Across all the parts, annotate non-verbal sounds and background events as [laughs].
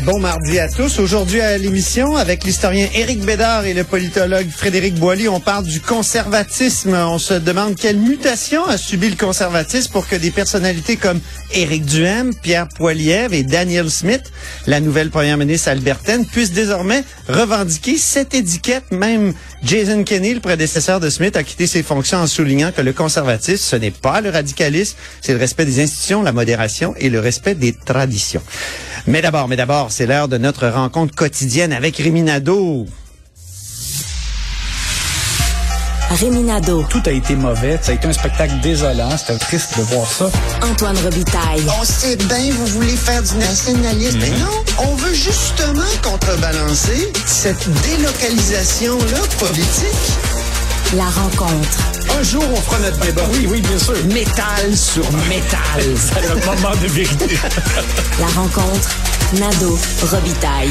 Bon mardi à tous. Aujourd'hui à l'émission, avec l'historien Éric Bédard et le politologue Frédéric Boilly, on parle du conservatisme. On se demande quelle mutation a subi le conservatisme pour que des personnalités comme Éric Duhem, Pierre Poilievre et Daniel Smith, la nouvelle première ministre albertaine, puissent désormais revendiquer cette étiquette. Même Jason Kenney, le prédécesseur de Smith, a quitté ses fonctions en soulignant que le conservatisme, ce n'est pas le radicalisme, c'est le respect des institutions, la modération et le respect des traditions. Mais d'abord, mais d'abord, c'est l'heure de notre rencontre quotidienne avec Réminado. Réminado. Tout a été mauvais. Ça a été un spectacle désolant. C'était triste de voir ça. Antoine Robitaille. On sait bien, vous voulez faire du nationalisme. Mais non, on veut justement contrebalancer cette délocalisation-là politique. La rencontre. Un jour, on fera notre débat. Oui, oui, bien sûr. Métal sur métal. [laughs] C'est le moment de vérité. [laughs] La rencontre. Nado. Robitaille.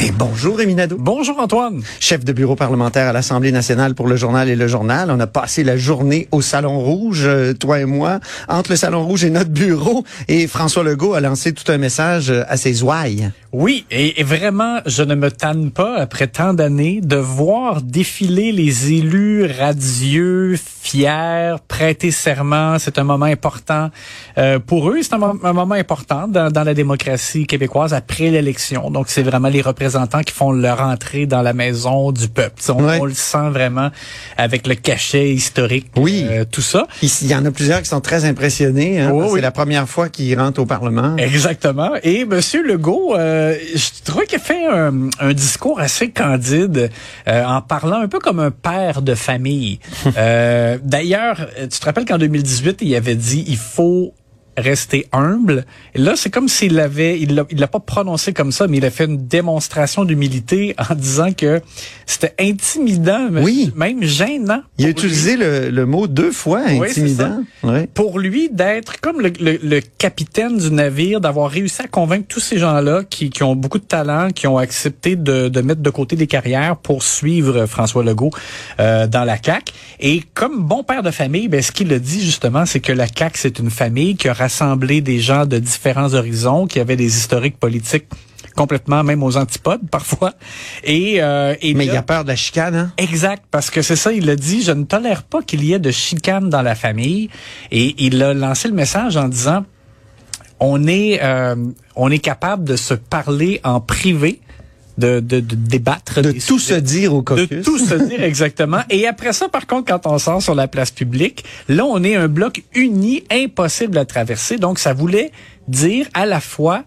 Et bonjour, Réminado. Bonjour, Antoine. Chef de bureau parlementaire à l'Assemblée nationale pour le journal et le journal. On a passé la journée au Salon Rouge, euh, toi et moi, entre le Salon Rouge et notre bureau. Et François Legault a lancé tout un message à ses ouailles. Oui, et, et vraiment, je ne me tanne pas, après tant d'années, de voir défiler les élus radieux, fiers, prêter serment. C'est un moment important euh, pour eux. C'est un, mo- un moment important dans, dans la démocratie québécoise après l'élection. Donc, c'est vraiment les représentants qui font leur entrée dans la maison du peuple. On, Ouais. on le sent vraiment avec le cachet historique, Oui. euh, tout ça. Il il y en a plusieurs qui sont très impressionnés. Hein, oui. C'est la première fois qu'il rentre au Parlement. Exactement. Et Monsieur Legault, euh, je trouvais qu'il a fait un, un discours assez candide euh, en parlant un peu comme un père de famille. [laughs] Euh, D'ailleurs, tu te rappelles qu'en 2018, il avait dit il faut rester humble. Et là, c'est comme s'il l'avait, il l'a, il l'a pas prononcé comme ça, mais il a fait une démonstration d'humilité [laughs] en disant que c'était intimidant, Oui. même gênant. Il a utilisé le, le mot deux fois, Oui, intimidant. Pour lui d'être comme le, le- le capitaine du navire, d'avoir réussi à convaincre tous ces gens-là qui, qui ont beaucoup de talent, qui ont accepté de, de mettre de côté des carrières pour suivre François Legault euh, dans la CAC. Et comme bon père de famille, ben, ce qu'il a dit justement, c'est que la CAC c'est une famille qui a des gens de différents horizons, qui avaient des historiques politiques complètement même aux antipodes [laughs] parfois. Et, euh, et Mais là- il a peur de la chicane. Hein? Exact, parce que c'est ça, il a dit, je ne tolère pas qu'il y ait de chicane dans la famille. Et il a lancé le message en disant, on est, euh, on est capable de se parler en privé, de, de, de débattre. De tout se dire au De caucus. tout se [laughs] dire exactement. Et après ça, par contre, quand on sort sur la place publique, là, on est un bloc uni, impossible à traverser. Donc, ça voulait dire à la fois,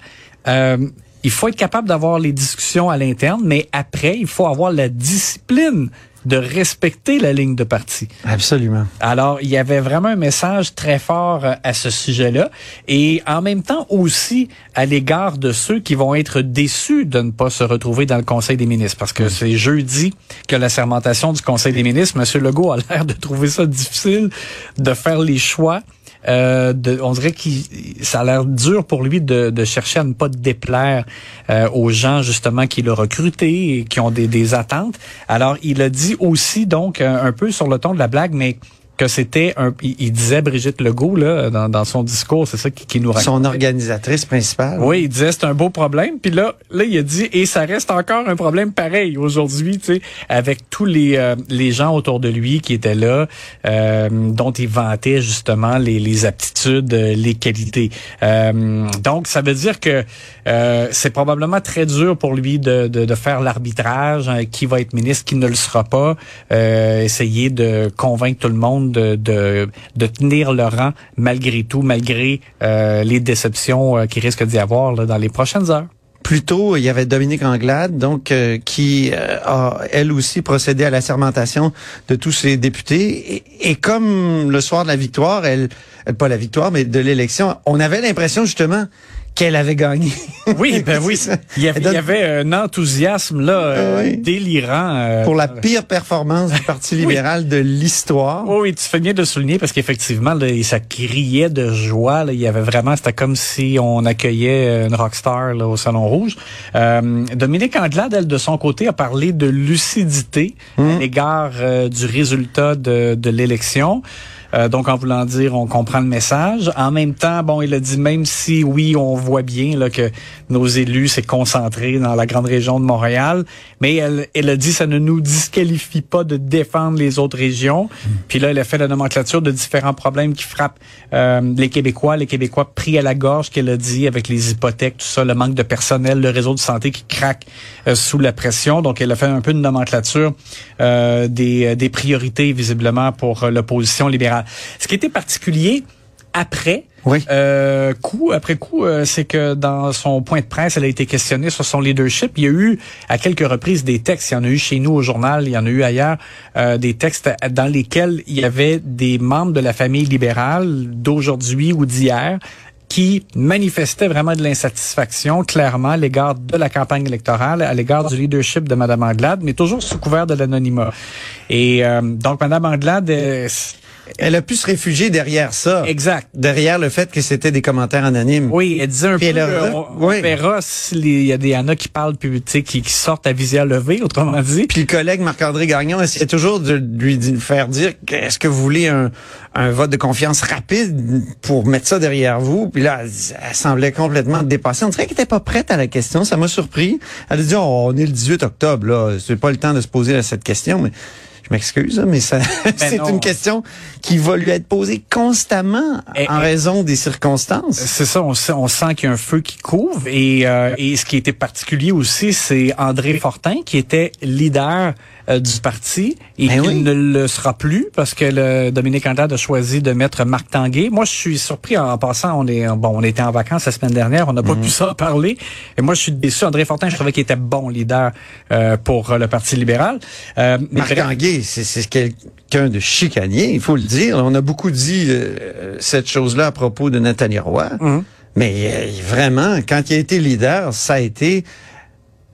euh, il faut être capable d'avoir les discussions à l'interne, mais après, il faut avoir la discipline de respecter la ligne de parti. Absolument. Alors, il y avait vraiment un message très fort euh, à ce sujet-là. Et en même temps aussi à l'égard de ceux qui vont être déçus de ne pas se retrouver dans le Conseil des ministres. Parce que c'est jeudi que la sermentation du Conseil des ministres. Monsieur Legault a l'air de trouver ça difficile de faire les choix. Euh, de, on dirait qu'il ça a l'air dur pour lui de, chercher à ne pas déplaire euh, aux gens justement qu'il a recrutés et qui ont des, attentes. Alors il a dit aussi donc un, un peu sur le ton de la blague, mais que c'était un, il, il disait Brigitte Legault là dans, dans son discours, c'est ça qui, qui nous raconte. Son organisatrice principale. Oui, il disait c'est un beau problème. Puis là, là, il a dit et ça reste encore un problème pareil aujourd'hui, tu sais, avec tous les euh, les gens autour de lui qui étaient là, euh, dont il vantait justement les, les aptitudes, euh, les qualités. Euh, donc, ça veut dire que euh, c'est probablement très dur pour lui de, de, de faire l'arbitrage, hein, qui va être ministre, qui ne le sera pas, euh, essayer de convaincre tout le monde de, de, de tenir le rang malgré tout, malgré euh, les déceptions euh, qui risquent d'y avoir là, dans les prochaines heures. Plus tôt, il y avait Dominique Anglade, donc euh, qui euh, a elle aussi procédé à la sermentation de tous ses députés. Et, et comme le soir de la victoire, elle, elle- pas la victoire, mais de l'élection, on avait l'impression justement qu'elle avait gagné. [laughs] Oui, ben oui. Il y avait, il y avait un enthousiasme là euh, Ah oui. délirant. euh, Pour la pire performance du Parti [laughs] libéral de l'histoire. Oui, oui, tu fais bien de souligner parce qu'effectivement, ça criait de joie. Là. Il y avait vraiment, c'était comme si on accueillait une rockstar là, au Salon Rouge. Euh, Dominique Anglade, elle, de son côté, a parlé de lucidité à l'égard euh, du résultat de, de l'élection. Euh, donc, en voulant dire, on comprend le message. En même temps, bon, il a dit, même si, oui, on voit bien là, que nos élus s'est concentré dans la grande région de Montréal, mais elle, elle a dit, ça ne nous disqualifie pas de défendre les autres régions. Puis là, elle a fait la nomenclature de différents problèmes qui frappent euh, les Québécois, les Québécois pris à la gorge, qu'elle a dit, avec les hypothèques, tout ça, le manque de personnel, le réseau de santé qui craque euh, sous la pression. Donc, elle a fait un peu une nomenclature euh, des, des priorités, visiblement, pour l'opposition libérale. Ce qui était particulier après, Oui. euh, coup après coup, euh, c'est que dans son point de presse, elle a été questionnée sur son leadership. Il y a eu à quelques reprises des textes. Il y en a eu chez nous au journal, il y en a eu ailleurs, euh, des textes dans lesquels il y avait des membres de la famille libérale d'aujourd'hui ou d'hier qui manifestaient vraiment de l'insatisfaction, clairement, à l'égard de la campagne électorale, à l'égard du leadership de Mme Anglade, mais toujours sous couvert de l'anonymat. Et euh, donc, Mme Anglade, euh, Elle a pu se réfugier derrière ça. exact. Derrière le fait que c'était des commentaires anonymes. Oui, elle disait un Puis peu, euh, on, on oui. verra s'il y a des y en a qui parlent, puis tu sais, qui, qui sortent à visière levée, autrement dit. Puis le collègue Marc-André Gagnon essayait toujours de lui faire dire est-ce que vous voulez un, un vote de confiance rapide pour mettre ça derrière vous? Puis là, elle, elle semblait complètement dépassée. On dirait qu'elle était pas prête à la question. Ça m'a surpris. Elle a dit, oh, on est le 18 octobre, là. C'est pas le temps de se poser cette question, mais je m'excuse, mais ça, [laughs] c'est une question qui va lui être posée constamment Et- en et- raison des circonstances. C'est ça, on sent, on sent qu'il y a un feu qui couvre. Et, euh, et ce qui était particulier aussi, c'est André Fortin, qui était leader euh, du parti et Ben oui. ne le sera plus parce que le Dominique Anglade a choisi de mettre Marc Tanguay. Moi, je suis surpris en, passant. On est bon, on était en vacances la semaine dernière, on n'a Mhm. pas pu s'en parler. Et moi, je suis déçu. André Fortin, je trouvais qu'il était bon leader euh, pour euh, le Parti libéral. Euh, Marc Tanguay, c'est c'est quelqu'un de chicanier, il faut le dire. On a beaucoup dit euh, cette chose-là à propos de Nathalie Roy. Mhm. Mais euh, vraiment, quand il a été leader, ça a été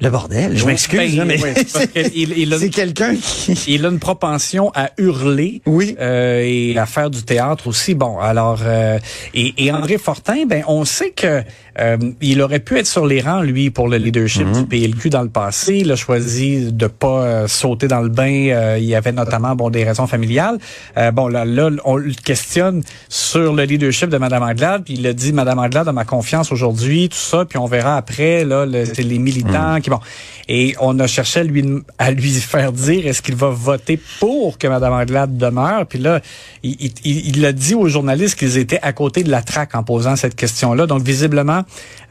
le bordel. Je m'excuse, Ben, mais c'est il- quelqu'un qui... [laughs] il a une propension à hurler Oui. euh, et à faire du théâtre aussi. Bon, alors euh, et, et André Fortin, ben on sait que euh, il aurait pu être sur les rangs lui pour le leadership Mhm. du PLQ dans le passé. Il a choisi de pas euh, sauter dans le bain. Euh, il y avait notamment bon des raisons familiales. Euh, bon là, là on le questionne sur le leadership de Madame Anglade. Puis il a dit Madame Anglade a ma confiance aujourd'hui, tout ça. Puis on verra après là le- c'est les militants Mhm. Bon. Et on a cherché à lui à lui faire dire est-ce qu'il va voter pour que Mme Anglade demeure. Puis là, il, il, il- il a dit aux journalistes qu'ils étaient à côté de la traque en posant cette question-là. Donc visiblement,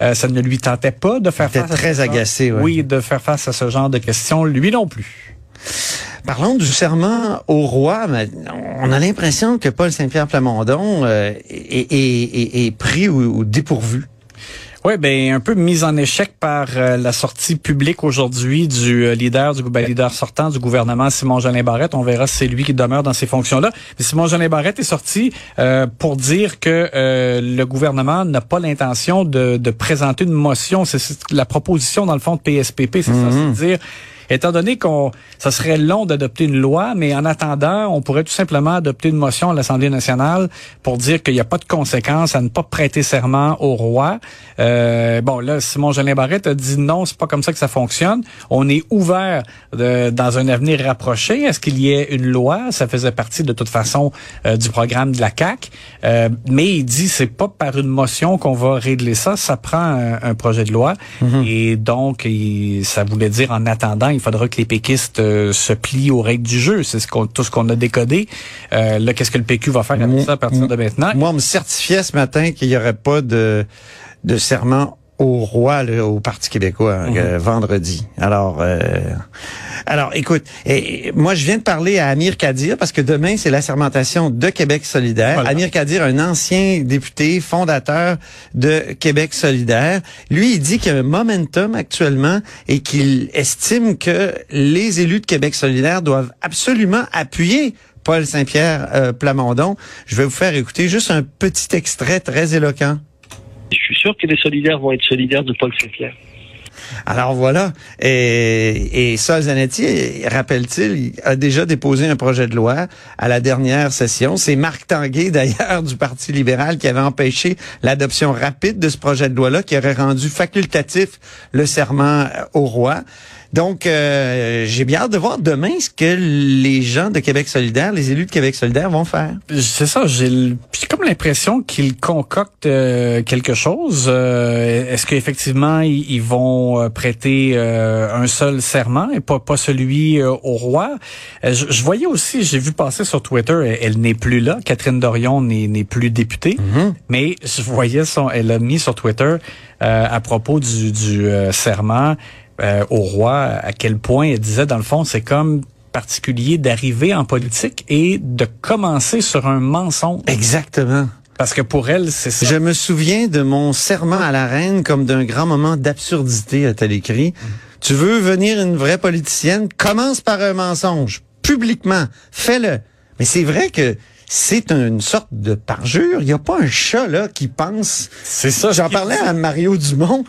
euh, ça ne lui tentait pas de faire Il était face. à très ce genre- agacé, ouais. Oui, de faire face à ce genre de questions. Lui non plus. Parlons du serment au roi. on a l'impression que Paul Saint-Pierre Plamondon euh, est, est- est- est pris au dépourvu. Oui, ben un peu mise en échec par euh, la sortie publique aujourd'hui du euh, leader du ben, leader sortant du gouvernement Simon Jolin Barrette. On verra si c'est lui qui demeure dans ces fonctions-là. Mais Simon Jolin Barrette est sorti euh, pour dire que euh, le gouvernement n'a pas l'intention de, de présenter une motion. C'est la proposition dans le fond de PSPP, c'est ça, c'est dire Étant donné qu'on, ça serait long d'adopter une loi, mais en attendant, on pourrait tout simplement adopter une motion à l'Assemblée nationale pour dire qu'il n'y a pas de conséquences à ne pas prêter serment au roi. Euh, bon, là, Simon Jolin Barrette a dit non, c'est pas comme ça que ça fonctionne. On est ouvert de- dans un avenir rapproché à ce qu'il y ait une loi? Ça faisait partie de toute façon euh, du programme de la CAC. Euh, mais il dit c'est pas par une motion qu'on va régler ça. Ça prend un, un projet de loi. Et donc, il- ça voulait dire en attendant, il faudra que les péquistes euh, se plient aux règles du jeu. C'est ce qu'on, tout ce qu'on a décodé. Euh, là, qu'est-ce que le PQ va faire avec ça à partir de maintenant? Moi, on me certifiait ce matin qu'il n'y aurait pas de, de serment au roi là, au Parti québécois euh, vendredi. Alors, euh, alors, écoute, et, et moi, je viens de parler à Amir Kadir parce que demain, c'est la sermentation de Québec solidaire. Voilà. Amir Kadir, un ancien député, fondateur de Québec solidaire, lui, il dit qu'il y a un momentum actuellement et qu'il estime que les élus de Québec solidaire doivent absolument appuyer Paul Saint-Pierre euh, Plamondon. Je vais vous faire écouter juste un petit extrait très éloquent. Que les solidaires vont être solidaires de Paul. Alors voilà. Et, et Zanetti, rappelle-t-il, a déjà déposé un projet de loi à la dernière session. C'est Marc Tanguay, [laughs] d'ailleurs, du Parti libéral, qui avait empêché l'adoption rapide de ce projet de loi-là, qui aurait rendu facultatif le serment au roi. Donc, euh, j'ai bien hâte de voir demain ce que les gens de Québec solidaire, les élus de Québec solidaire vont faire. C'est ça, j'ai comme l'impression qu'ils concoctent euh, quelque chose. Euh, est-ce qu'effectivement, ils, vont prêter un seul serment et pas, pas celui au roi? Je, voyais aussi, j'ai vu passer sur Twitter, elle, n'est plus là, Catherine Dorion n'est plus députée, mm-hmm. mais je voyais son, elle a mis sur Twitter à propos du, du serment, euh, au roi à quel point elle disait, dans le fond, c'est comme particulier d'arriver en politique et de commencer sur un mensonge. Exactement. Parce que pour elle, c'est ça. Je me souviens de mon serment à la reine comme d'un grand moment d'absurdité, a-t-elle écrit. Tu veux venir une vraie politicienne? Commence par un mensonge. Publiquement. Fais-le. Mais c'est vrai que c'est une sorte de parjure. Il n'y a pas un chat là qui pense. C'est ça. J'en parlais à Mario Dumont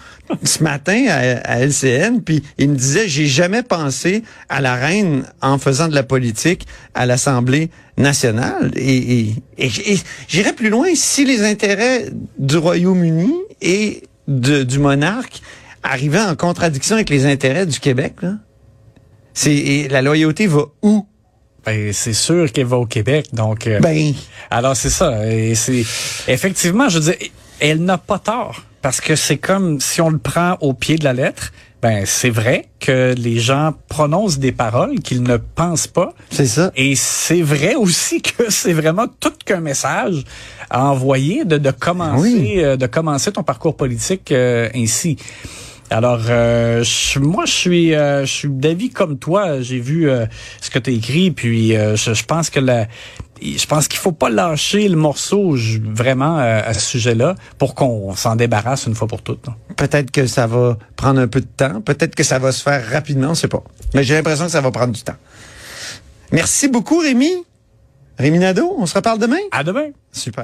ce matin à, LCN, puis il me disait j'ai jamais pensé à la reine en faisant de la politique à l'Assemblée nationale. Et, et, j'irais plus loin si les intérêts du Royaume-Uni et du monarque arrivaient en contradiction avec les intérêts du Québec. Là. C'est la loyauté va où? Ben, c'est sûr qu'elle va au Québec, donc. Euh, ben. Alors c'est ça. Et c'est effectivement, je veux dire, elle n'a pas tort parce que c'est comme si on le prend au pied de la lettre. Ben c'est vrai que les gens prononcent des paroles qu'ils ne pensent pas. C'est ça. Et c'est vrai aussi [laughs] que c'est vraiment tout qu'un message à envoyer de, de commencer euh, de commencer ton parcours politique euh, ainsi. Alors, euh, moi, je suis, euh, je suis d'avis comme toi. J'ai vu euh, ce que tu as écrit, puis je, pense que la, je pense qu'il faut pas lâcher le morceau vraiment à ce sujet-là pour qu'on s'en débarrasse une fois pour toutes. Peut-être que ça va prendre un peu de temps. Peut-être que ça va se faire rapidement, je sais pas. Mais j'ai l'impression que ça va prendre du temps. Merci beaucoup, Rémi. Rémi Nadeau, on se reparle demain? À demain. Super.